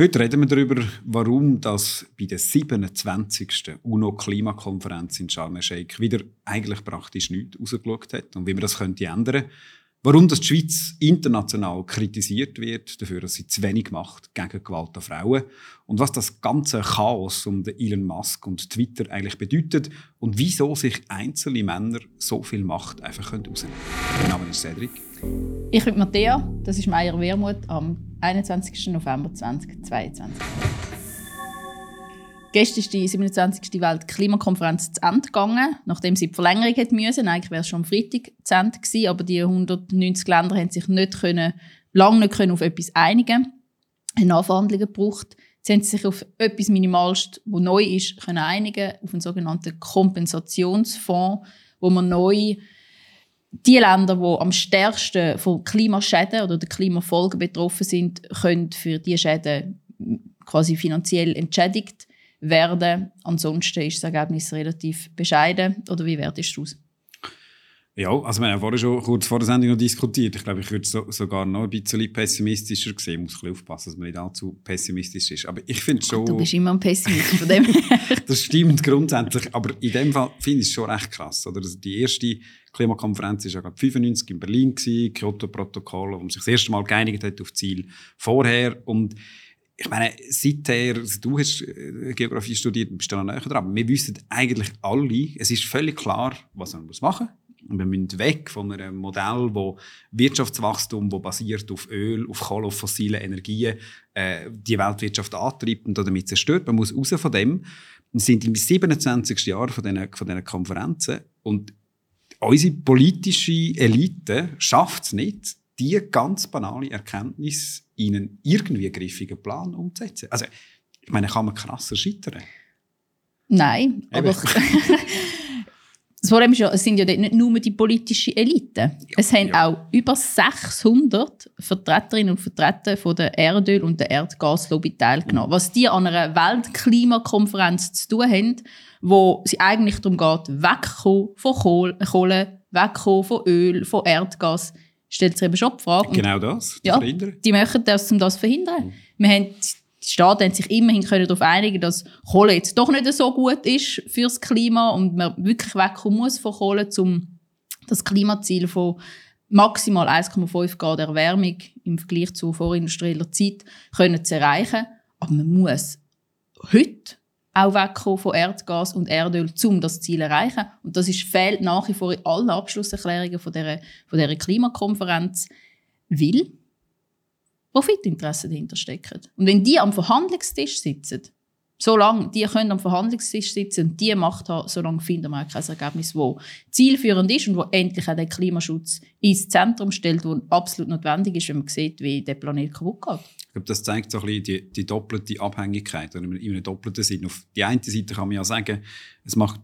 Heute reden wir darüber, warum das bei der 27. UNO-Klimakonferenz in Sharm el-Sheikh wieder eigentlich praktisch nichts rausgeschaut hat und wie man das könnte ändern Warum das die Schweiz international kritisiert wird, dafür, dass sie zu wenig macht gegen Gewalt an Frauen. Und was das ganze Chaos um Elon Musk und Twitter eigentlich bedeutet und wieso sich einzelne Männer so viel Macht einfach rausnehmen können. Mein Name ist Cedric. Ich bin Matthäa, das ist Meier Wermut am 21. November 2022. Gestern ist die 27. Weltklimakonferenz zu Ende gegangen, nachdem sie die Verlängerung hätte müssen. Eigentlich wäre es schon am Freitag zu Ende gewesen, aber die 190 Länder haben sich nicht können, lange nicht können auf etwas einigen, haben Nachverhandlungen gebraucht. Sie haben sich auf etwas Minimalst, was neu ist, können einigen, auf einen sogenannten Kompensationsfonds, wo man neu die Länder, die am stärksten von Klimaschäden oder der Klimafolgen betroffen sind, können für diese Schäden quasi finanziell entschädigt werden. Ansonsten ist das Ergebnis relativ bescheiden. Oder wie wertest du es? Ja, also wir haben vorhin schon kurz vor der Sendung noch diskutiert. Ich glaube, ich würde so, sogar noch ein bisschen pessimistischer sehen. Ich muss ein aufpassen, dass man nicht allzu pessimistisch ist. Aber ich finde schon... Du bist immer ein Pessimist von dem Das stimmt grundsätzlich. Aber in dem Fall finde ich es schon recht krass. Oder? Also die erste Klimakonferenz war ja gerade 95 in Berlin, Kyoto-Protokoll, wo man sich das erste Mal geeinigt hat auf Ziel vorher. Und ich meine, seither, du hast äh, Geografie studiert bist da noch näher dran, wir wissen eigentlich alle, es ist völlig klar, was man machen muss. Und wir müssen weg von einem Modell, wo Wirtschaftswachstum, wo basiert auf Öl, auf Kohle, auf fossile Energien, äh, die Weltwirtschaft antreibt und damit zerstört. Man muss raus von dem. Wir sind im 27. Jahr von diesen, von Konferenzen und unsere politische Elite schafft es nicht, die ganz banale Erkenntnis in einen irgendwie griffigen Plan umzusetzen. Also, ich meine, kann man krasser scheitern? Nein, Eben. aber das Problem ist ja, es sind ja nicht nur die politische Elite. Ja, es haben ja. auch über 600 Vertreterinnen und Vertreter von der Erdöl- und der Erdgaslobby teilgenommen. Was die an einer Weltklimakonferenz zu tun haben, wo sie eigentlich darum geht, wegkommen von Kohle, wegkommen von Öl, von Erdgas stellt sich eben schon die Frage. Genau das, ja, verhindern. Die möchten das, um das zu verhindern. Mhm. Wir haben, die Staaten haben sich immerhin können darauf einigen dass Kohle jetzt doch nicht so gut ist fürs Klima und man wirklich wegkommen muss von Kohle, um das Klimaziel von maximal 1,5 Grad Erwärmung im Vergleich zu vorindustrieller Zeit können zu erreichen. Aber man muss heute auch wegkommen von Erdgas und Erdöl, um das Ziel zu erreichen. Und das ist, fehlt nach wie vor in allen Abschlusserklärungen von dieser, von dieser Klimakonferenz, weil Profitinteressen dahinter stecken. Und wenn die am Verhandlungstisch sitzen, solange die können am Verhandlungstisch sitzen und die Macht haben, solange finden wir kein Ergebnis, das zielführend ist und wo endlich auch den Klimaschutz ins Zentrum stellt, wo absolut notwendig ist, wenn man sieht, wie der Planet kaputt geht. Ich glaube, das zeigt so ein bisschen die, die doppelte Abhängigkeit, oder in einem doppelten Sinn. Auf die eine Seite kann man ja sagen, es macht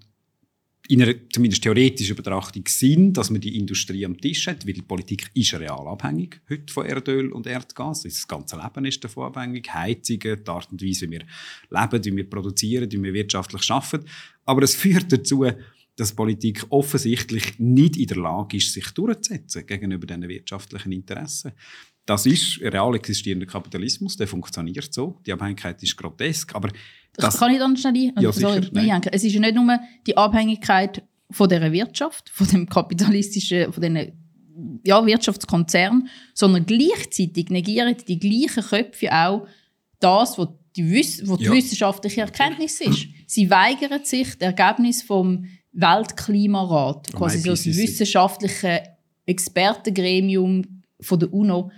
in einer zumindest theoretischen Betrachtung Sinn, dass man die Industrie am Tisch hat, weil die Politik ist real abhängig heute von Erdöl und Erdgas. Das ganze Leben ist davon abhängig. Heizungen, die Art und Weise, wie wir leben, wie wir produzieren, wie wir wirtschaftlich arbeiten. Aber es führt dazu, dass Politik offensichtlich nicht in der Lage ist, sich durchzusetzen gegenüber diesen wirtschaftlichen Interessen. Das ist real existierender Kapitalismus, der funktioniert so. Die Abhängigkeit ist grotesk, aber das, das kann ich dann schnell ein, ja, sorry, einhängen. Es ist ja nicht nur die Abhängigkeit von der Wirtschaft, von dem kapitalistischen, von den ja, Wirtschaftskonzern, sondern gleichzeitig negieren die gleichen Köpfe auch das, was die, Wiss die ja. wissenschaftliche Erkenntnis ist. Sie weigern sich, das Ergebnis vom Weltklimarat, quasi so das wissenschaftliche Expertengremium von der UNO,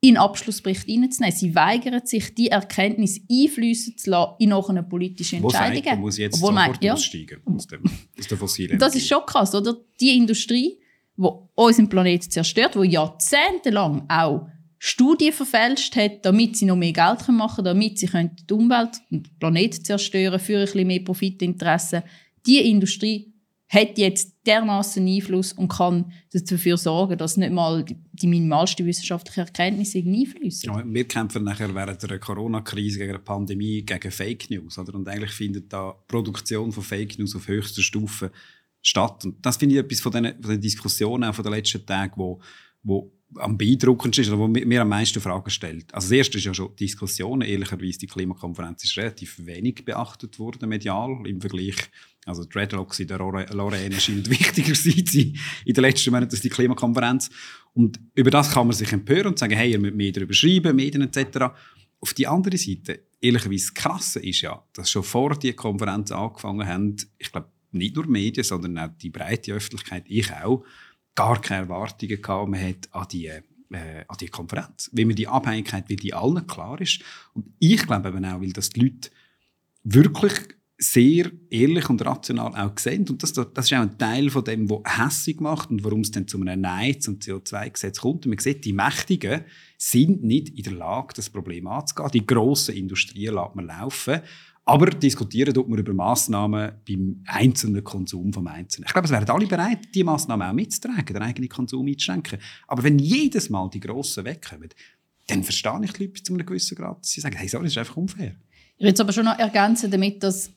in Abschlussbericht hineinzunehmen. Sie weigern sich, die Erkenntnis einfließen zu lassen in nachher politische Entscheidungen. Man muss jetzt Obwohl sofort man, ja. aussteigen aus, dem, aus der fossilen Das ist schon krass, oder? Die Industrie, die unseren Planeten zerstört, die jahrzehntelang auch Studien verfälscht hat, damit sie noch mehr Geld machen können, damit sie die Umwelt und den Planeten zerstören für ein bisschen mehr Profitinteressen. Die Industrie hat jetzt dermaßen Einfluss und kann dafür sorgen, dass nicht mal die minimalsten wissenschaftlichen Erkenntnisse einfließen. Ja, wir kämpfen nachher während der Corona-Krise gegen eine Pandemie gegen Fake News. Oder? Und eigentlich findet da Produktion von Fake News auf höchster Stufe statt. Und das finde ich etwas von den, von den Diskussionen auch von den letzten Tagen, wo, wo am beeindruckendsten ist, oder wo mir am meisten Fragen stellt. Also das erste ist ja schon Diskussionen. Ehrlicherweise, die Klimakonferenz ist relativ wenig beachtet worden medial im Vergleich. Also die Dreadlocks in der Lorraine scheint wichtiger sein in den letzten Monaten als die Klimakonferenz. Und über das kann man sich empören und sagen, hey, ihr müsst mehr darüber schreiben, Medien etc. Auf die andere Seite, ehrlicherweise, das ist ja, dass schon vor die Konferenz angefangen haben, ich glaube, nicht nur Medien, sondern auch die breite Öffentlichkeit, ich auch, gar keine Erwartungen gehabt. Man hat an die, äh, an die Konferenz. Weil mir die Abhängigkeit, wie die allen klar ist. Und ich glaube eben auch, weil das die Leute wirklich sehr ehrlich und rational auch sehen. Und das, das ist auch ein Teil von dem, was hässig macht und warum es dann zu einem Nein zum CO2-Gesetz kommt. Und man sieht, die Mächtigen sind nicht in der Lage, das Problem anzugehen. Die grossen Industrien lässt man laufen. Aber diskutieren tut man über Massnahmen beim einzelnen Konsum vom Einzelnen. Ich glaube, es wären alle bereit, diese Massnahmen auch mitzutragen, den eigenen Konsum einzuschränken. Aber wenn jedes Mal die Grossen wegkommen, dann verstehe ich die Leute zu einem gewissen Grad. Sie sagen, hey, sorry, das ist einfach unfair. Ich will es aber schon noch ergänzen damit, dass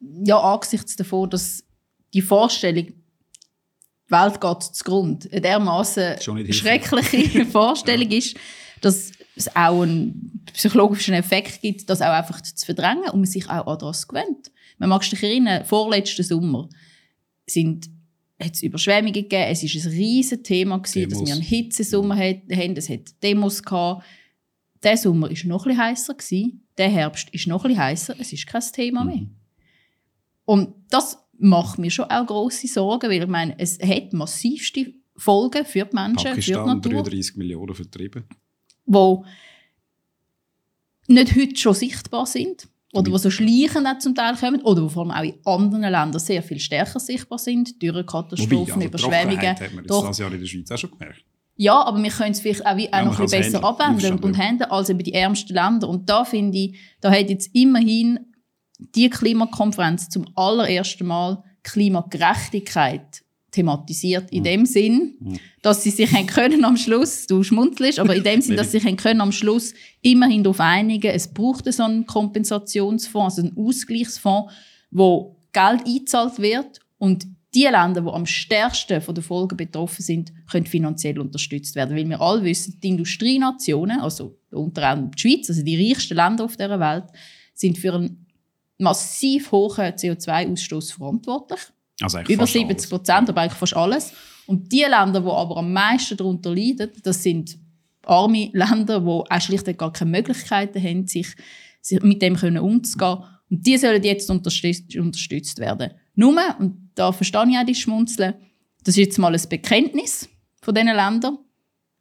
ja, angesichts davon, dass die Vorstellung, die Welt geht zugrunde, eine dermaßen schreckliche Vorstellung ja. ist, dass es auch einen psychologischen Effekt gibt, das auch einfach zu verdrängen und man sich auch an das gewöhnt. Man mag sich erinnern, vorletzten Sommer sind hat es Überschwemmungen gegeben. Es war ein riesiges Thema, gewesen, dass wir einen Hitzesommer hatten. Es hat Demos gehabt. Der Sommer war noch etwas heißer. Gewesen. Der Herbst ist noch etwas heißer. Es ist kein Thema mehr. Mhm. Und das macht mir schon auch grosse Sorgen, weil ich meine, es hat massivste Folgen für die Menschen, Pakistan, für die Natur. 33 Millionen vertrieben wo nicht heute schon sichtbar sind oder die so schleichend auch zum Teil kommen oder die vor allem auch in anderen Ländern sehr viel stärker sichtbar sind, durch Katastrophen, also Überschwemmungen. Das hat man das Jahr in der Schweiz auch schon gemerkt. Ja, aber wir können es vielleicht auch, wie, auch ja, noch ein bisschen besser abwenden und handeln als über die ärmsten Länder. Und da finde ich, da hat jetzt immerhin die Klimakonferenz zum allerersten Mal Klimagerechtigkeit thematisiert. In mhm. dem Sinn, mhm. dass sie sich können am Schluss, du schmunzelst, aber in dem Sinn, dass sie sich können am Schluss immerhin darauf einigen, es braucht so einen Kompensationsfonds, also einen Ausgleichsfonds, wo Geld eingezahlt wird und die Länder, die am stärksten von den Folgen betroffen sind, können finanziell unterstützt werden. Weil wir alle wissen, die Industrienationen, also unter anderem die Schweiz, also die reichsten Länder auf der Welt, sind für einen massiv hohen CO2-Ausstoß verantwortlich. Also Über 70 Prozent, aber eigentlich fast alles. Und die Länder, die aber am meisten darunter leiden, das sind arme Länder, die auch schlichtweg gar keine Möglichkeiten haben, sich, sich mit dem können umzugehen. Und die sollen jetzt unterstützt, unterstützt werden. Nur, und da verstehe ich auch die Schmunzeln, das ist jetzt mal ein Bekenntnis von diesen Ländern.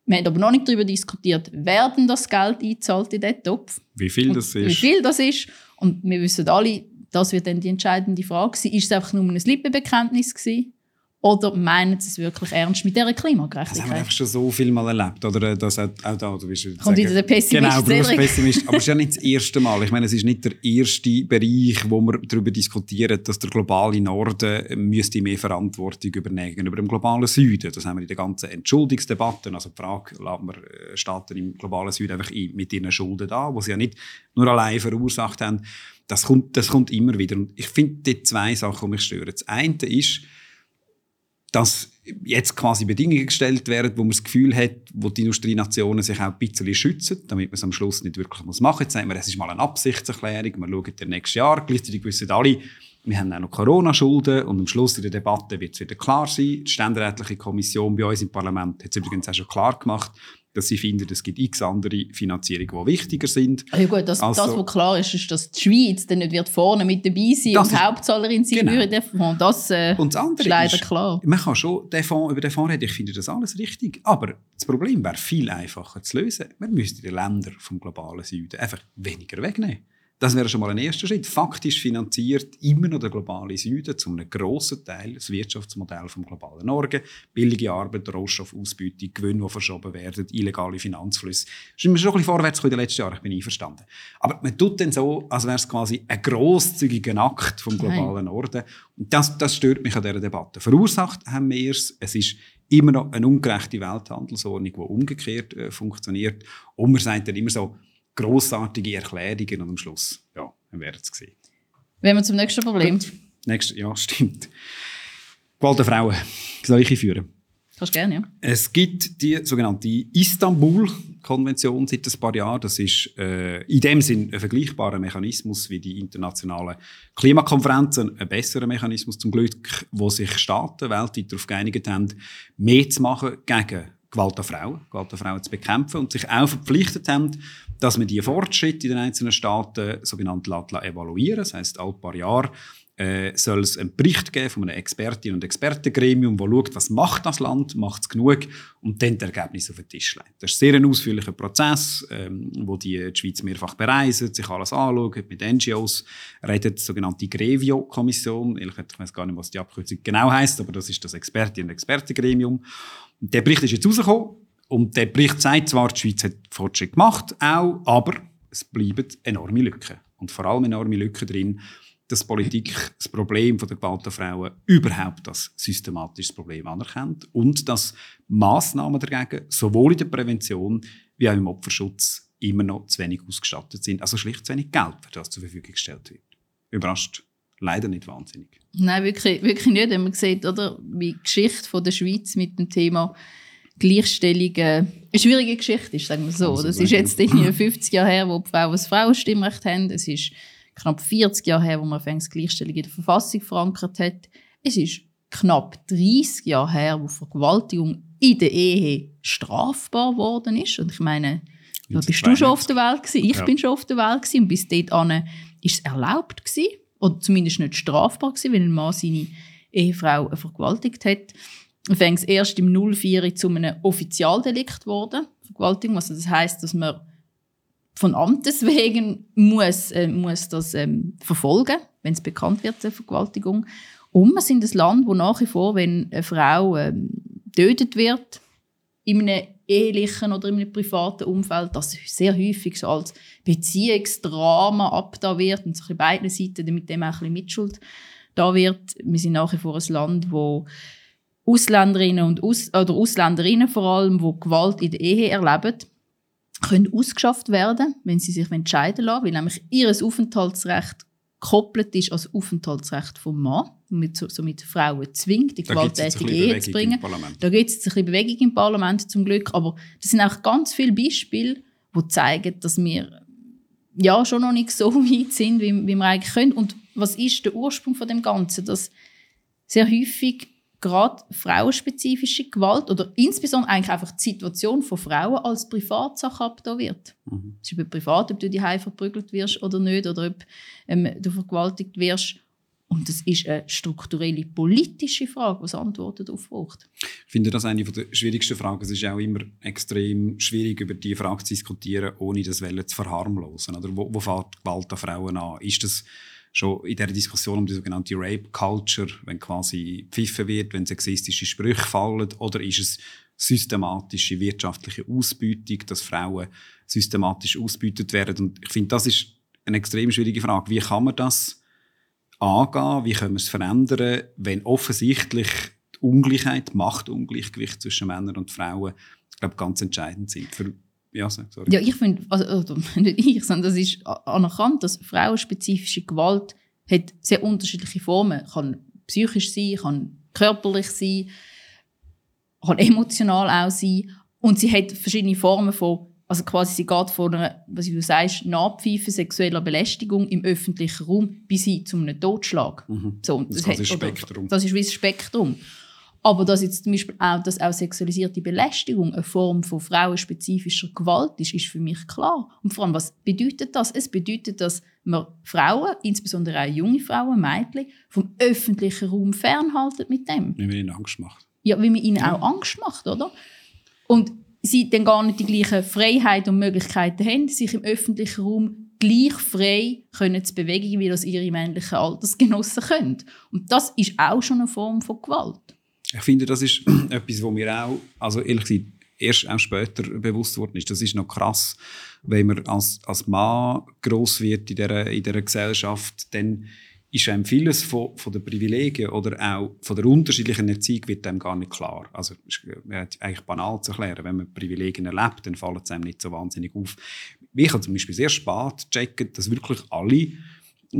Wir haben aber noch nicht darüber diskutiert, wer denn das Geld einzahlt in diesen Topf. Wie viel das ist. Wie viel das ist. Und wir wissen alle, das wird dann die entscheidende Frage sein. Ist es einfach nur ein Lippenbekenntnis gewesen? Oder meinen sie es wirklich ernst mit dieser Klimagerechtigkeit? Das haben wir einfach schon so viel mal erlebt. Oder das auch, auch da, du bist Kommt wieder der Pessimist. Genau, Berufspessimist. Aber es ist ja nicht das erste Mal. Ich meine, es ist nicht der erste Bereich, wo wir darüber diskutieren, dass der globale Norden müsste mehr Verantwortung übernehmen über dem globalen Süden. Das haben wir in den ganzen Entschuldigungsdebatten. Also die Frage, lassen wir äh, Staaten im globalen Süden einfach mit ihren Schulden da, die sie ja nicht nur allein verursacht haben. Das kommt, das kommt immer wieder. Und ich finde die zwei Sachen, die mich stören. Das eine ist, dass jetzt quasi Bedingungen gestellt werden, wo man das Gefühl hat, wo die Industrienationen sich auch ein bisschen schützen, damit man es am Schluss nicht wirklich machen muss. Jetzt sagen wir, es ist mal eine Absichtserklärung, wir schauen dann nächstes Jahr. Gleichzeitig wissen alle, wir haben auch noch Corona-Schulden und am Schluss in der Debatte wird es wieder klar sein. Die ständerätliche Kommission bei uns im Parlament hat es übrigens auch schon klar gemacht, dass sie finden, es gibt x andere Finanzierungen, die wichtiger sind. Ja gut, das, also, das was klar ist, ist, dass die Schweiz dann nicht wird vorne mit dabei sein und Hauptzahlerin sein genau. würde. Fonds. Das, äh, und das andere ist leider klar. Man kann schon den Fonds, über den Fonds reden, ich finde das alles richtig. Aber das Problem wäre viel einfacher zu lösen. Man müsste die Länder vom globalen Süden einfach weniger wegnehmen. Das wäre schon mal ein erster Schritt. Faktisch finanziert immer noch der globale Süden zu einem grossen Teil das Wirtschaftsmodell vom globalen Norden. Billige Arbeit, Rohstoffausbeutung, Gewinne, die verschoben werden, illegale Finanzflüsse. Das ist schon ein bisschen vorwärts in den letzten Jahren, ich bin einverstanden. Aber man tut dann so, als wäre es quasi ein grosszügiger Akt vom globalen Nein. Norden. Und das, das stört mich an dieser Debatte. Verursacht haben wir es. Es ist immer noch eine ungerechte Welthandelsordnung, die umgekehrt äh, funktioniert. Und man sagt dann immer so, grossartige Erklärungen und am Schluss, ja, wir werden es sehen. Wenn wir zum nächsten Problem. Nächste, ja, stimmt. Gewalt der Frauen. Soll ich einführen? Kannst gerne, ja. Es gibt die sogenannte Istanbul-Konvention seit ein paar Jahren. Das ist äh, in dem Sinn ein vergleichbarer Mechanismus wie die internationalen Klimakonferenzen. Ein besserer Mechanismus zum Glück, wo sich Staaten weltweit darauf geeinigt haben, mehr zu machen gegen Gewalt an Frauen, Gewalt an Frauen zu bekämpfen und sich auch verpflichtet haben, dass man die Fortschritte in den einzelnen Staaten sogenannt evaluieren Das heißt, alle paar Jahre äh, soll es einen Bericht geben von einem Expertinnen- und Expertengremium, das schaut, was macht das Land, macht es genug und dann das Ergebnis auf den Tisch legt. Das ist sehr ein ausführlicher Prozess, ähm, wo die, die Schweiz mehrfach bereisen, sich alles anschaut, mit NGOs redet, die sogenannte Grevio-Kommission. Ich weiß gar nicht, was die Abkürzung genau heißt, aber das ist das Expertinnen- und Expertengremium. Und der Bericht ist jetzt rausgekommen und der Bericht sagt zwar, die Schweiz hat Fortschritt gemacht, auch, aber es bleiben enorme Lücken. Und vor allem enorme Lücken drin, dass Politik das Problem der Gewalt an Frauen überhaupt als systematisches Problem anerkennt und dass Massnahmen dagegen sowohl in der Prävention wie auch im Opferschutz immer noch zu wenig ausgestattet sind. Also schlicht zu wenig Geld, für das zur Verfügung gestellt wird. Überrascht leider nicht wahnsinnig. Nein, wirklich, wirklich nicht. Wenn man sieht, oder, wie die Geschichte von der Schweiz mit dem Thema Gleichstellung äh, eine schwierige Geschichte ist, sagen wir so. Also, das ist jetzt 50 Jahre her, wo die Frauen das Frauenstimmrecht haben. Es ist knapp 40 Jahre her, wo man die Gleichstellung in der Verfassung verankert hat. Es ist knapp 30 Jahre her, wo Vergewaltigung in der Ehe strafbar geworden ist. Und ich meine, da bist du schon auf der Welt gewesen, ich ja. bin schon auf der Welt gewesen, und bis dort war es erlaubt gewesen, oder zumindest nicht strafbar gewesen, wenn ein Mann seine Ehefrau vergewaltigt hat. Fängt erst im 04 zu einem Offizialdelikt geworden, Vergewaltigung. Also das heißt, dass man von Amtes wegen muss, äh, muss das ähm, verfolgen, wenn es bekannt wird, eine Vergewaltigung. Und wir sind ein Land, wo nach wie vor, wenn eine Frau ähm, getötet wird, in einem ehelichen oder in einem privaten Umfeld, das sehr häufig so als Beziehungsdrama abda wird und in beiden Seiten mit dem auch ein bisschen Mitschuld da wird. Wir sind nach wie vor ein Land, wo Ausländerinnen und Aus oder Ausländerinnen vor allem, wo Gewalt in der Ehe erleben, können ausgeschafft werden, wenn sie sich entscheiden lassen, weil nämlich ihr Aufenthaltsrecht gekoppelt ist als Aufenthaltsrecht vom Mann, mit, so, somit Frauen zwingt, die gewalttätige Ehe zu bringen. Da gibt es ein bisschen Bewegung im Parlament zum Glück, aber das sind auch ganz viele Beispiele, die zeigen, dass wir ja schon noch nicht so weit sind, wie, wie wir eigentlich können. Und was ist der Ursprung von dem Ganzen? Dass sehr häufig gerade frauenspezifische Gewalt oder insbesondere eigentlich einfach die Situation von Frauen als Privatsache abgetan wird. Mhm. Es ist über privat, ob du die verprügelt wirst oder nicht oder ob ähm, du vergewaltigt wirst. Und das ist eine strukturelle politische Frage, die Antworten darauf braucht. Ich finde das eine der schwierigsten Fragen. Es ist auch immer extrem schwierig, über diese Frage zu diskutieren, ohne das Welle zu verharmlosen. Oder wo, wo fängt Gewalt an Frauen an? Ist das schon in der Diskussion um die sogenannte Rape Culture, wenn quasi pfiffen wird, wenn sexistische Sprüche fallen, oder ist es systematische wirtschaftliche Ausbeutung, dass Frauen systematisch ausbeutet werden? Und ich finde, das ist eine extrem schwierige Frage. Wie kann man das angehen? Wie können wir es verändern, wenn offensichtlich die Ungleichheit, Machtungleichgewicht zwischen Männern und Frauen, ich glaube, ganz entscheidend sind für ja, sorry. Ja, ich finde, also, also, nicht ich, sondern das ist anerkannt, dass frauenspezifische Gewalt hat sehr unterschiedliche Formen. Kann psychisch sein, kann körperlich sein, kann emotional auch sein. Und sie hat verschiedene Formen von, also quasi sie geht von einer, was du sagst, Nachpfeifen sexueller Belästigung im öffentlichen Raum bis hin zu einem Totschlag. Mhm. So, das, das, hat, ist Spektrum. das ist wie das Spektrum. Aber dass jetzt zum Beispiel auch, dass auch sexualisierte Belästigung eine Form von frauenspezifischer Gewalt ist, ist für mich klar. Und vor allem, was bedeutet das? Es bedeutet, dass man Frauen, insbesondere auch junge Frauen, Mädchen, vom öffentlichen Raum fernhalten mit dem. Wie man ihnen Angst macht. Ja, wie man ihnen ja. auch Angst macht, oder? Und sie dann gar nicht die gleichen Freiheiten und Möglichkeiten haben, sich im öffentlichen Raum gleich frei können zu bewegen, wie das ihre männlichen Altersgenossen können. Und das ist auch schon eine Form von Gewalt. Ich finde, das ist etwas, wo mir auch, also ehrlich gesagt, erst auch später bewusst worden ist. Das ist noch krass, wenn man als, als Mann gross wird in dieser, in dieser Gesellschaft, dann ist einem vieles von, von den Privilegien oder auch von der unterschiedlichen Erziehung wird einem gar nicht klar. Also ist eigentlich banal zu erklären. Wenn man Privilegien erlebt, dann fallen es einem nicht so wahnsinnig auf. Ich habe zum Beispiel sehr spät gecheckt, dass wirklich alle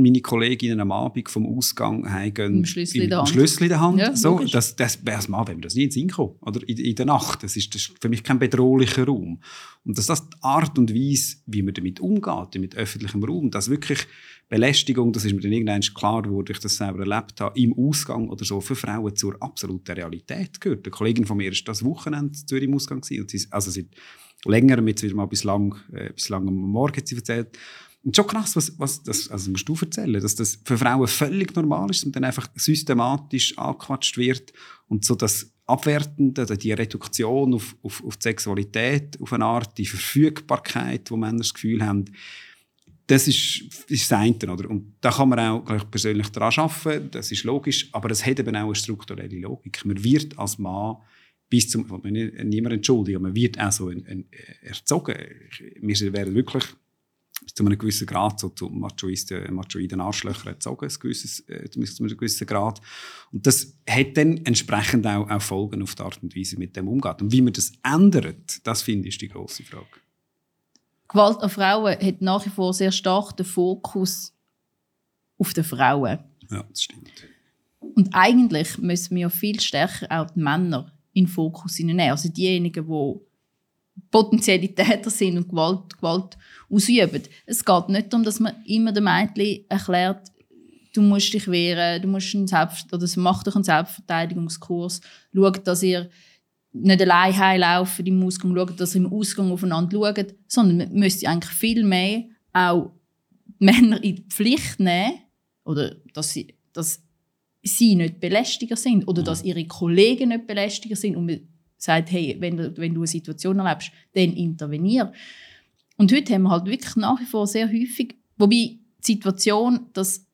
meine Kolleginnen am Abend vom Ausgang heimgehen Mit Schlüssel in der Hand. Schlüssel in der Hand. Ja, so, logisch. das, das, als Mann wäre mir das nie in den Sinn gekommen. Oder in, in der Nacht. Das ist, das ist für mich kein bedrohlicher Raum. Und dass das die Art und Weise, wie man damit umgeht, mit öffentlichem Raum, dass wirklich Belästigung, das ist mir dann irgendwann klar geworden, ich das selber erlebt habe, im Ausgang oder so für Frauen zur absoluten Realität gehört. Eine Kollegin von mir ist das Wochenende zu Zürich im Ausgang gewesen, und sie, also seit längerem, jetzt wieder mal bislang, äh, bislang am Morgen hat sie erzählt. Und schon krass, was, was das, also musst du erzählen, dass das für Frauen völlig normal ist und dann einfach systematisch angequatscht wird und so das Abwertende, oder die Reduktion auf, auf, auf die Sexualität, auf eine Art, die Verfügbarkeit, wo Männer das Gefühl haben, das ist, ist das eine, oder? Und da kann man auch glaub ich, persönlich daran arbeiten, das ist logisch, aber es hat eben auch eine strukturelle Logik. Man wird als Mann bis zum, ich will niemand entschuldigen, man wird auch so ein, ein, erzogen. Ich- Wir werden wirklich bis zu einem gewissen Grad so zu machoisten, machoiden Arschlöchern erzogen, gewisses, äh, zu einem gewissen Grad. Und das hat dann entsprechend auch, auch Folgen auf die Art und Weise, mit dem umgeht. Und wie man das ändert, das finde ich ist die grosse Frage. Gewalt an Frauen hat nach wie vor sehr stark den Fokus auf den Frauen. Ja, das stimmt. Und eigentlich müssen wir viel stärker auch die Männer in den Fokus nehmen. Also diejenigen, die potenzielle Täter sind und Gewalt, Gewalt ausüben. Es geht nicht darum, dass man immer den Mädchen erklärt, du musst dich wehren, du musst einen Selbst oder mach doch einen Selbstverteidigungskurs, schau, dass ihr nicht allein heimlaufen im Ausgang, schaut, dass ihr im Ausgang aufeinander schaut, sondern man müsste eigentlich viel mehr auch die Männer in die Pflicht nehmen, oder dass sie, dass sie nicht Belästiger sind oder dass ihre Kollegen nicht Belästiger sind und man sagt, hey, wenn du, wenn du eine Situation erlebst, dann intervenier. Und heute haben wir halt wirklich nach wie vor sehr häufig, wobei die Situation, dass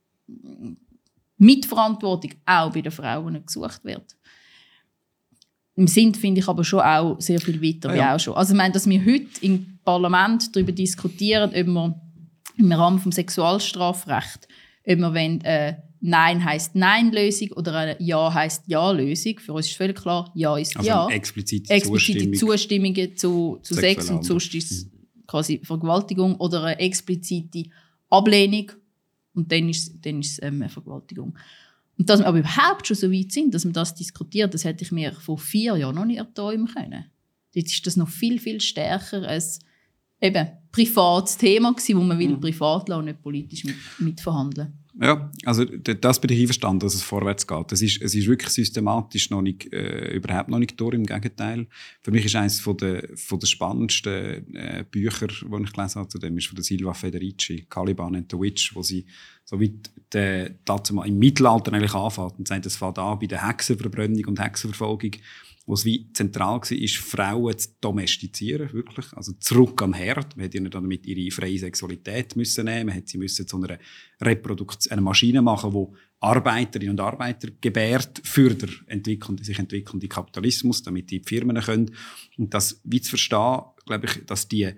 Mitverantwortung auch bei den Frauen gesucht wird. Im Sinn finde ich aber schon auch sehr viel weiter, Ja, wie ja. auch schon. Also ich meine, dass wir heute im Parlament darüber diskutieren, ob wir im Rahmen vom Sexualstrafrecht, ob wir wollen, äh, Nein heißt Nein-Lösung oder eine Ja heißt Ja-Lösung. Für uns ist völlig klar, Ja ist Also Ja. eine explizite, Explizite Zustimmung. Zustimmungen zu, zu Sex und sonst ist quasi Vergewaltigung oder eine explizite Ablehnung und dann ist, dann ist es ähm, eine Vergewaltigung. Und dass wir aber überhaupt schon so weit sind, dass man das diskutiert, das hätte ich mir vor vier Jahren noch nicht erträumen können. Jetzt ist das noch viel, viel stärker als eben privates Thema gewesen, wo man will privat lassen und nicht politisch mit, mitverhandeln. Ja, also das bin ich einverstanden, dass es vorwärts geht. Es ist, es ist wirklich systematisch noch nicht, äh, überhaupt noch nicht durch, im Gegenteil. Für mich ist eines von der, von der spannendsten äh, Bücher, die ich gelesen habe, zu dem ist von der Silva Federici, «Caliban and the Witch», wo sie so wie dazu mal im Mittelalter eigentlich anfängt und sagt, es fängt an bei der Hexenverbrennung und Hexenverfolgung, wo es wie zentral war, ist, Frauen zu domestizieren, wirklich. Also zurück den Herd. Man hätte ihnen dann damit ihre freie Sexualität müssen nehmen. Man hätte sie müssen zu einer Reproduktion, einer Maschine machen, die Arbeiterinnen und Arbeiter gebärt für den entwickelnden, sich entwickelnden Kapitalismus, damit die Firmen können. Und das wie zu verstehen, glaube ich, dass die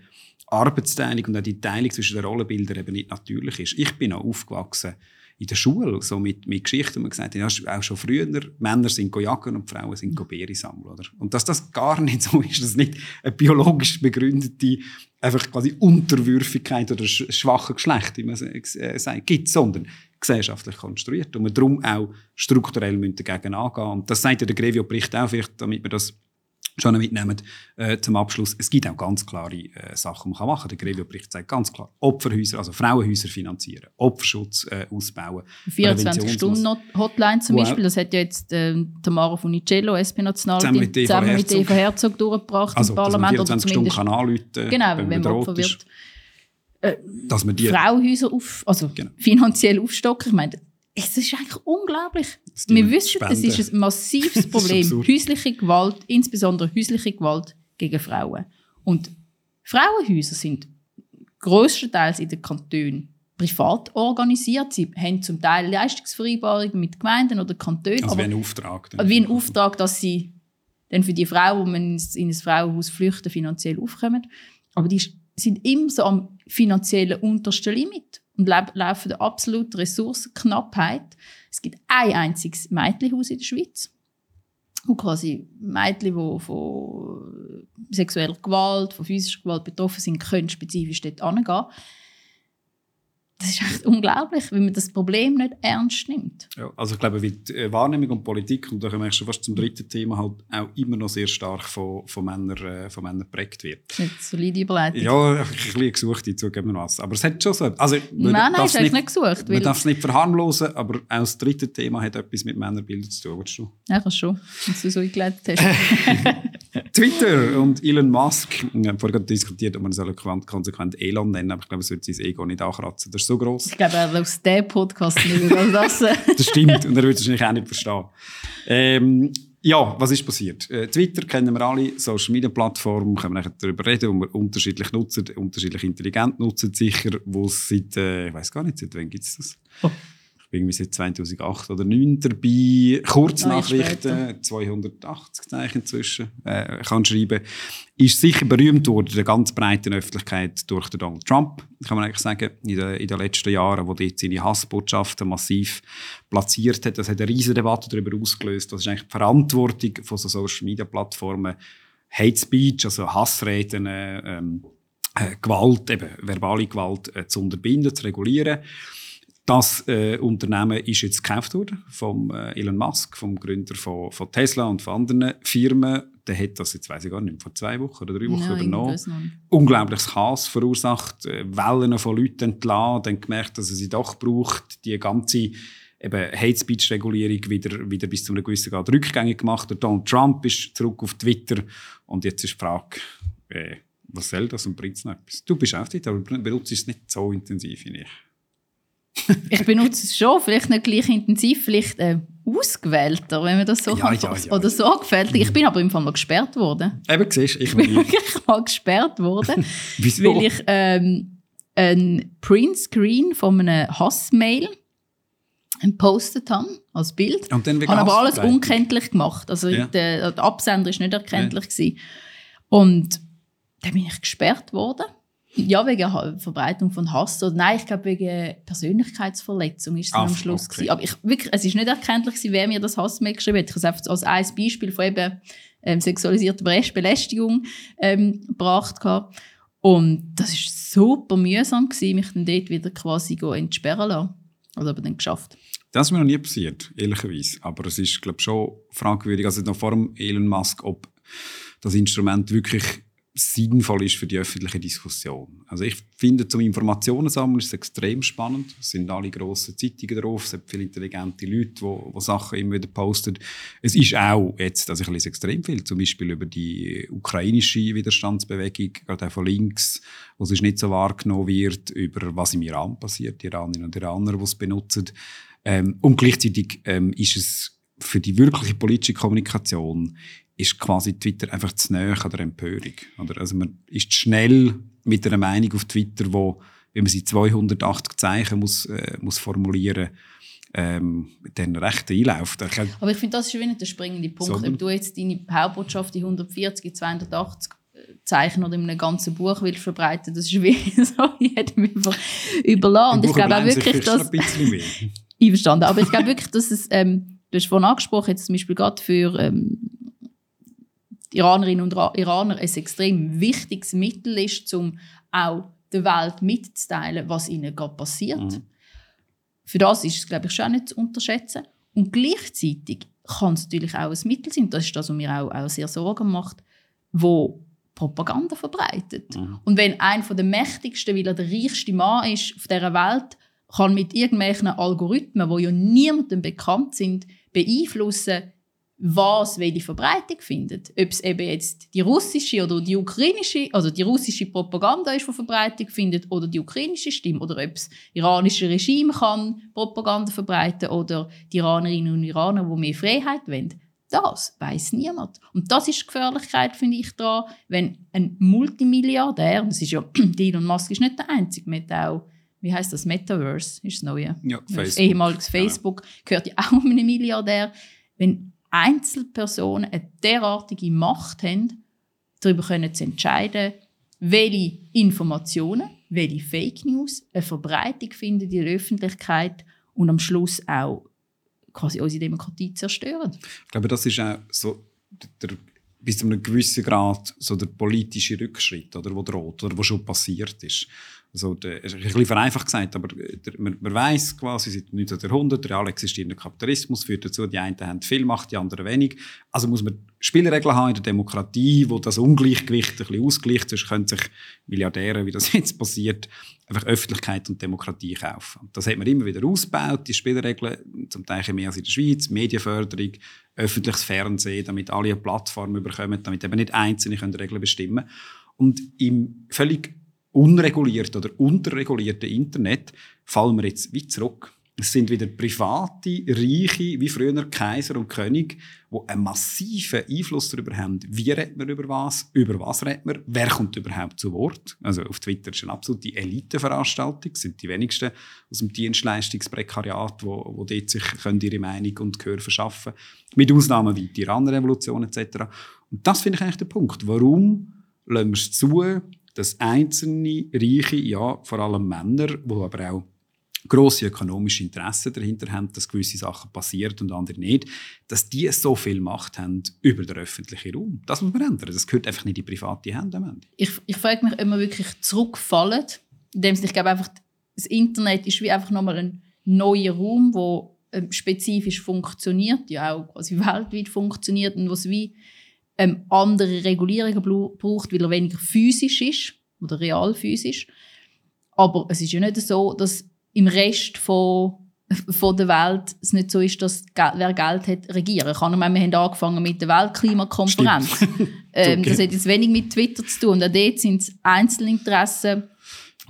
Arbeitsteilung und auch die Teilung zwischen den Rollenbildern eben nicht natürlich ist. Ich bin auch aufgewachsen in der Schule, so mit, mit Geschichten, man gesagt ja, auch schon früher, Männer sind go jagen und Frauen sind go Beere sammeln. Oder? Und dass das gar nicht so ist, dass nicht eine biologisch begründete einfach quasi Unterwürfigkeit oder sch schwache Geschlecht, wie man sagt, gibt, sondern gesellschaftlich konstruiert und man darum auch strukturell dagegen angehen Und das sagt ja der Grevio-Bericht auch, vielleicht, damit wir das schon mitnehmen äh, zum Abschluss. Es gibt auch ganz klare äh, Sachen, die man kann machen kann. Der Grevio-Bericht sagt ganz klar, Opferhäuser, also Frauenhäuser finanzieren, Opferschutz äh, ausbauen. 24-Stunden-Hotline zum Wow. Beispiel, das hat ja jetzt äh, Tamara Funicello, SP-Nationalrätin, Zusammen mit Eva zusammen mit Herzog. Eva Herzog durchgebracht Also, im dass man Parlament. Oder 24 Stunden kann anrufen genau, wenn wenn man man Opfer bedroht ist. wird. Dass man die, Frauenhäuser auf, also Genau. finanziell aufstocken. Ich meine, es ist eigentlich unglaublich. die Wir wissen, spenden. es ist ein massives Das Problem. häusliche Gewalt, insbesondere häusliche Gewalt gegen Frauen. Und Frauenhäuser sind grösstenteils in den Kantonen privat organisiert. Sie haben zum Teil Leistungsvereinbarungen mit Gemeinden oder Kantonen. also wie ein Auftrag. dann. wie ein Auftrag, dass sie dann für die Frauen, die man in ein Frauenhaus flüchten, finanziell aufkommen. Aber die sind immer so am finanziellen untersten Limit und laufen der absoluten Ressourcenknappheit. Es gibt ein einziges Mädchenhaus in der Schweiz, wo quasi Mädchen, die von sexueller Gewalt, von physischer Gewalt betroffen sind, können spezifisch dort hingehen. Das ist echt unglaublich, wie man das Problem nicht ernst nimmt. Ja, also ich glaube, wie die äh, Wahrnehmung und Politik, und da kommen wir schon fast zum dritten Thema, halt auch immer noch sehr stark von, von Männern, äh, von Männern geprägt wird. Eine solide Überleitung. Ja, ein bisschen gesucht, die zugegebenermaßen. Aber es hat schon so... Also, nein, nein, ist nicht, nicht gesucht. Man darf es nicht verharmlosen, aber auch das dritte Thema hat etwas mit Männerbildern zu tun. Willst du? Ja, kannst schon, wenn du so eingeleitet hast. Twitter und Elon Musk, wir haben vorhin diskutiert, ob man es konsequent Elon nennen, aber ich glaube, es wird sein Ego nicht ankratzen. Das ist so groß. Ich glaube, er aus diesem Podcast nicht mehr das. das stimmt, und er würde es wahrscheinlich auch nicht verstehen. Ähm, ja, was ist passiert? Äh, Twitter kennen wir alle, Social Media Plattform, können wir darüber reden, wo wir unterschiedlich nutzen, unterschiedlich intelligent nutzen, sicher, wo es seit, äh, ich weiß gar nicht, seit wann gibt es das? Oh irgendwie seit 2008 oder 2009 dabei. Kurznachrichten, 280 Zeichen inzwischen, äh, kann schreiben. Ist sicher berühmt worden der ganz breiten Öffentlichkeit durch den Donald Trump, kann man eigentlich sagen, in den, in den letzten Jahren, wo dort seine Hassbotschaften massiv platziert hat. Das hat eine riesige Debatte darüber ausgelöst. Was ist eigentlich die Verantwortung von so Social Media Plattformen? Hate Speech, also Hassreden, ähm, äh, Gewalt, eben verbale Gewalt äh, zu unterbinden, zu regulieren. Das äh, Unternehmen ist jetzt gekauft worden vom äh, Elon Musk, vom Gründer von, von, Tesla und von anderen Firmen. Der hat das jetzt, weiß ich gar nicht, vor zwei Wochen oder drei Wochen ja, übernommen. Unglaubliches Chaos verursacht, äh, Wellen von Leuten entlassen, dann gemerkt, dass er sie doch braucht, die ganze eben Hate Speech Regulierung wieder, wieder bis zu einem gewissen Grad rückgängig gemacht. Der Donald Trump ist zurück auf Twitter und jetzt ist die Frage, äh, was soll das und bringt es noch etwas? Du bist auch dort, aber benutzt es nicht so intensiv wie ich ich benutze es schon, vielleicht nicht gleich intensiv, vielleicht äh, ausgewählter, wenn man das so ja, kann. Ja, ja, Oder so gefällt. Ich bin aber im Fall mal gesperrt worden. Eben, siehst ich bin wirklich mal gesperrt worden. Wieso? Weil ich ähm, ein Printscreen von einem Hassmail gepostet habe, als Bild. Und dann habe aber alles unkenntlich gemacht. Also ja. der, der, Absender war nicht erkenntlich. Ja. Und dann bin ich gesperrt worden. Ja, wegen Verbreitung von Hass. Oder nein, ich glaube wegen Persönlichkeitsverletzung ist es am Schluss. Okay. Aber ich, wirklich, es ist nicht erkenntlich, wer mir das Hassmail geschrieben hat. Ich habe es einfach als ein Beispiel von eben ähm, sexualisierter Belästigung ähm, gebracht. Gehabt. Und das war super mühsam, gewesen, mich dann dort wieder quasi entsperren lassen. Also aber dann geschafft. Das ist mir noch nie passiert, ehrlicherweise. Aber es ist, glaube ich, schon fragwürdig, also noch vor dem Elon Musk, ob das Instrument wirklich sinnvoll ist für die öffentliche Diskussion. Also ich finde, zum Informationen sammeln ist es extrem spannend. Es sind alle grossen Zeitungen drauf, es gibt viele intelligente Leute, die, die Sachen immer wieder posten. Es ist auch jetzt, also ich lese extrem viel, zum Beispiel über die ukrainische Widerstandsbewegung, gerade auch von links, wo es nicht so wahrgenommen wird, über was im Iran passiert, die Iranierinnen und Iraner, die es benutzen. Ähm, und gleichzeitig ähm, ist es für die wirkliche politische Kommunikation ist quasi Twitter einfach zu näher an der Empörung. Oder? Also man ist schnell mit einer Meinung auf Twitter, wo, wenn man sie 280 Zeichen muss, äh, muss formulieren ähm, dann recht einläuft. Aber ich finde, das ist wieder der springende Punkt. So, Ob du jetzt deine Hauptbotschaft in 140, 280 Zeichen oder in einem ganzen Buch willst verbreiten, das ist wie so jedem über, überlassen. Und ich glaube auch wirklich, dass... Einverstanden. Aber ich glaube wirklich, dass es... Ähm, du hast vorhin angesprochen, jetzt zum Beispiel gerade für... Ähm, Iranerinnen und Iraner ein extrem wichtiges Mittel ist, um auch der Welt mitzuteilen, was ihnen gerade passiert. Mhm. Für das ist es, glaube ich, schon nicht zu unterschätzen. Und gleichzeitig kann es natürlich auch ein Mittel sein, das ist das, was mir auch, auch sehr Sorgen macht, wo Propaganda verbreitet. Mhm. Und wenn einer der mächtigsten, weil er der reichste Mann ist auf dieser Welt, kann mit irgendwelchen Algorithmen, die ja niemandem bekannt sind, beeinflussen, was welche Verbreitung findet. Ob es eben jetzt die russische oder die ukrainische, also die russische Propaganda ist, die Verbreitung findet, oder die ukrainische Stimme, oder ob das iranische Regime kann Propaganda verbreiten oder die Iranerinnen und Iraner, die mehr Freiheit wollen. Das weiß niemand. Und das ist die Gefährlichkeit, finde ich, daran, wenn ein Multimilliardär, und das ist ja, Elon Musk ist nicht der Einzige, mit auch wie heißt das, Metaverse ist das neue. Ja, Facebook. Ehemaliges Facebook ja. gehört ja auch einem Milliardär. Wenn Einzelpersonen eine derartige Macht haben, darüber können zu entscheiden, welche Informationen, welche Fake News eine Verbreitung finden in der Öffentlichkeit und am Schluss auch quasi unsere Demokratie zerstören. Ich glaube, das ist auch so der, bis zu einem gewissen Grad so der politische Rückschritt, oder, der droht oder der schon passiert ist. Also, der, ist ein bisschen vereinfacht gesagt, aber der, man, man weiß quasi seit 19. Jahrhundert, real existierender Kapitalismus führt dazu, die einen haben viel Macht, die anderen wenig. Also muss man Spielregeln haben in der Demokratie, wo das Ungleichgewicht ein bisschen ausgleicht, sonst können sich Milliardäre, wie das jetzt passiert, einfach Öffentlichkeit und Demokratie kaufen. Das hat man immer wieder ausgebaut, die Spielregeln, zum Teil mehr als in der Schweiz, Medienförderung, öffentliches Fernsehen, damit alle eine Plattform bekommen, damit eben nicht Einzelne können Regeln bestimmen können. Und im völlig unregulierten oder unterregulierten Internet fallen wir jetzt wie zurück. Es sind wieder private, reiche, wie früher Kaiser und König, die einen massiven Einfluss darüber haben, wie redet man über was, über was redet man, wer kommt überhaupt zu Wort. Also auf Twitter ist eine absolute Eliteveranstaltung, sind die wenigsten aus dem Dienstleistungsprekariat, wo, wo dort sich können ihre Meinung und Gehör verschaffen mit Ausnahmen wie die Iran-Revolution etc. Und das finde ich eigentlich der Punkt. Warum lassen wir es zu, dass einzelne Reiche, ja, vor allem Männer, die aber auch grosse ökonomische Interessen dahinter haben, dass gewisse Sachen passieren und andere nicht, dass die so viel Macht haben über den öffentlichen Raum. Das muss man ändern. Das gehört einfach nicht in die private Hände am Ende. Ich, ich frage mich, ob wir wirklich zurückfallen. In dem Sinne, ich glaube einfach, das Internet ist wie einfach nochmal ein neuer Raum, wo ähm, spezifisch funktioniert, ja auch quasi weltweit funktioniert und was wie ähm, andere Regulierungen braucht, weil er weniger physisch ist oder real physisch. Aber es ist ja nicht so, dass im Rest von, von der Welt es nicht so ist, dass wer Geld hat, regieren kann. wir haben angefangen mit der Weltklimakonferenz. ähm, okay. Das hat jetzt wenig mit Twitter zu tun. Und auch dort sind es Einzelinteressen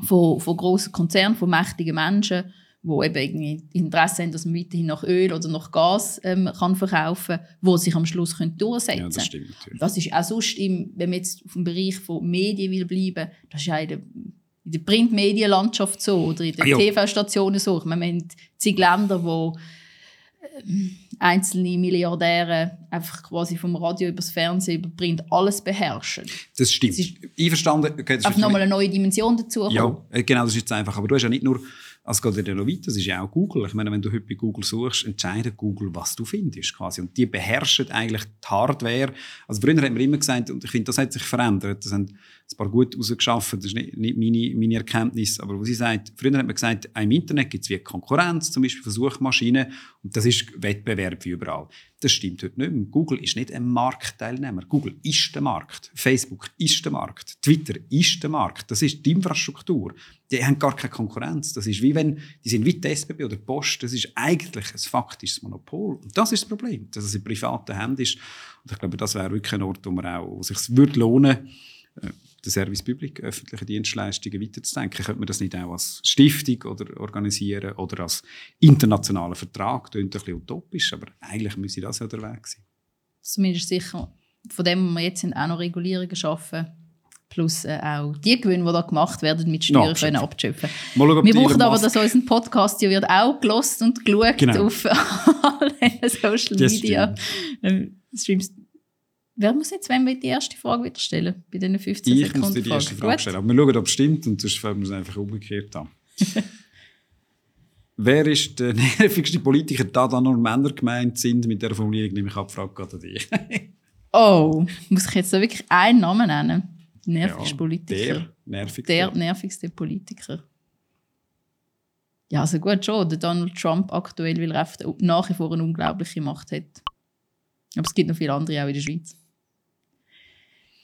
von, von grossen Konzernen, von mächtigen Menschen, wo eben irgendwie Interesse haben, dass man weiterhin nach Öl oder nach Gas ähm, kann verkaufen kann, wo sich am Schluss können durchsetzen können. Ja, das stimmt natürlich. Das ist auch sonst, im, wenn man jetzt auf dem Bereich von Medien will bleiben, das ist ja in der, in der Printmedienlandschaft so oder in den ah, TV-Stationen so. Ich meine, wir haben zig Länder, wo ähm, einzelne Milliardäre einfach quasi vom Radio über das Fernsehen über Print alles beherrschen. Das stimmt. Das ist Einverstanden. Okay, das einfach nochmal eine neue Dimension dazu. Ja, äh, genau, das ist jetzt einfach. Aber du hast ja nicht nur es geht ja noch weiter, das ist ja auch Google. Ich meine, wenn du heute bei Google suchst, entscheidet Google, was du findest quasi. Und die beherrschen eigentlich die Hardware. Also früher haben wir immer gesagt, und ich finde, das hat sich verändert, das haben ein paar gut rausgeschafft, das ist nicht, nicht meine, meine Erkenntnis, aber was sie sagt, früher hat man gesagt, im Internet gibt es wie Konkurrenz, zum Beispiel für Suchmaschinen, und das ist Wettbewerb wie überall. Das stimmt heute nicht mehr. Google ist nicht ein Marktteilnehmer. Google ist der Markt. Facebook ist der Markt. Twitter ist der Markt. Das ist die Infrastruktur. Die haben gar keine Konkurrenz. Das ist wie wenn, die sind wie die SBB oder die Post. Das ist eigentlich ein faktisches Monopol. Und das ist das Problem, dass es in privaten Händen ist. Und ich glaube, das wäre wirklich ein Ort, wo man auch, wo sich würde lohnen, äh, den Service Public, öffentliche Dienstleistungen weiterzudenken. Könnte man das nicht auch als Stiftung oder organisieren oder als internationaler Vertrag? Das klingt ein bisschen utopisch, aber eigentlich müsste das ja der Weg sein. Zumindest sicher, von dem, was wir jetzt sind, auch noch Regulierungen schaffen plus äh, auch die Gewinne, die da gemacht werden, mit Steuern no, können abschöpfen. Schauen, wir brauchen aber, dass unser Podcast ja wird auch gelost und geschaut genau. auf allen Social Media ähm, Streams. Wer muss jetzt, wenn wir die erste Frage wieder stellen? Bei diesen 15 ich Sekunden. Ich muss die erste Frage Gut. stellen. Aber wir schauen, ob es stimmt und sonst fangen wir es einfach umgekehrt an. Wer ist der nervigste Politiker, da da nur Männer gemeint sind? Mit der Formulierung nehme ich ab, Frage gerade dich. oh, muss ich jetzt da wirklich einen Namen nennen? Nervigste ja, Politiker. Der nervigste. Der nervigste Politiker. Ja, also gut schon. Der Donald Trump aktuell, weil er nach wie vor eine unglaubliche Macht hat. Aber es gibt noch viele andere auch in der Schweiz.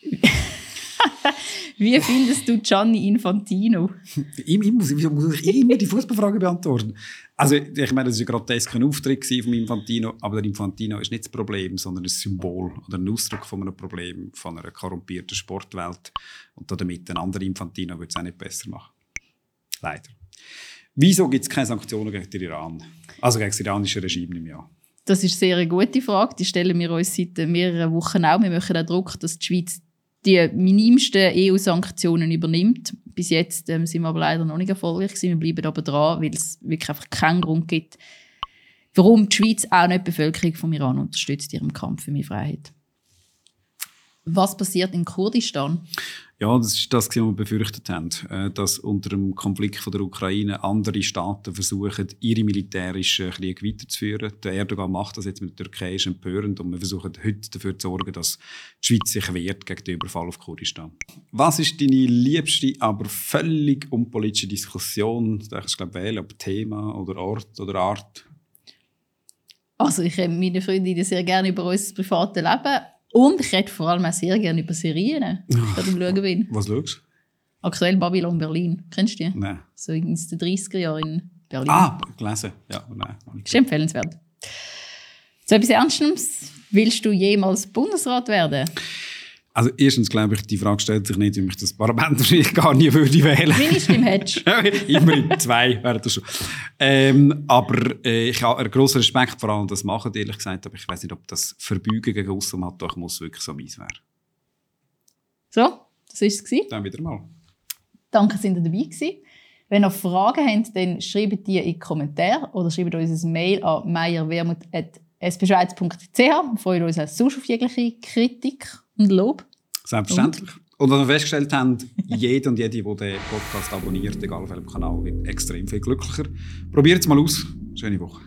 Wie findest du Gianni Infantino? ich, muss, ich muss immer die Fußballfrage beantworten. Also, ich meine, das war ein grotesker Auftritt von Infantino, aber der Infantino ist nicht das Problem, sondern ein Symbol oder ein Ausdruck von einem Problem von einer korrumpierten Sportwelt. Und damit ein anderer Infantino würde es auch nicht besser machen. Leider. Wieso gibt es keine Sanktionen gegen den Iran? Also gegen das iranische Regime im Jahr? Das ist sehr eine gute Frage. Die stellen wir uns seit mehreren Wochen auch. Wir machen auch Druck, dass die Schweiz die minimsten EU-Sanktionen übernimmt. Bis jetzt ähm, sind wir aber leider noch nicht erfolgreich gewesen. Wir bleiben aber dran, weil es wirklich einfach keinen Grund gibt, warum die Schweiz auch nicht die Bevölkerung vom Iran unterstützt in ihrem Kampf für mehr Freiheit. Was passiert in Kurdistan? Ja, das ist das, was wir befürchtet haben, äh, dass unter dem Konflikt von der Ukraine andere Staaten versuchen, ihre militärischen Kriege weiterzuführen. Der Erdogan macht das jetzt mit der Türkei, ist empörend und wir versuchen heute dafür zu sorgen, dass die Schweiz sich wehrt gegen den Überfall auf Kurdistan. Was ist deine liebste, aber völlig unpolitische Diskussion? Da kannst du glaube wählen, ob Thema oder Ort oder Art. Also ich rede mit meinen Freundinnen sehr gerne über unser privates Leben und ich rede vor allem auch sehr gerne über Serien, wenn ich am Schauen bin. Was schaust du? Aktuell Babylon Berlin. Kennst du die? Nein. So in den 30er Jahren in Berlin. Ah, gelesen. Ja, nein. Ist empfehlenswert. So etwas Ernstes. Willst du jemals Bundesrat werden? Also erstens glaube ich, die Frage stellt sich nicht, ob ich das Parlament wahrscheinlich gar nie würde wählen. Meine Stimme hättest. Immerhin zwei wäre das schon. Ähm, aber äh, ich habe einen grossen Respekt vor allem das machen, ehrlich gesagt. Aber ich weiß nicht, ob das Verbeugen gegen aussen hat, doch muss wirklich so meins wäre. So, das war es. Dann wieder mal. Danke, dass ihr dabei gewesen. Wenn ihr noch Fragen habt, dann schreibt die in die Kommentare oder schreibt uns ein Mail an meierwermut.spschweiz.ch. Wir freuen uns auch sonst auf jegliche Kritik und Lob. Selbstverständlich. Und, was wir festgestellt haben, jeder und jede, die den Podcast abonniert, egal auf welchem Kanal, wird extrem viel glücklicher. Probiert es mal aus. Schöne Woche.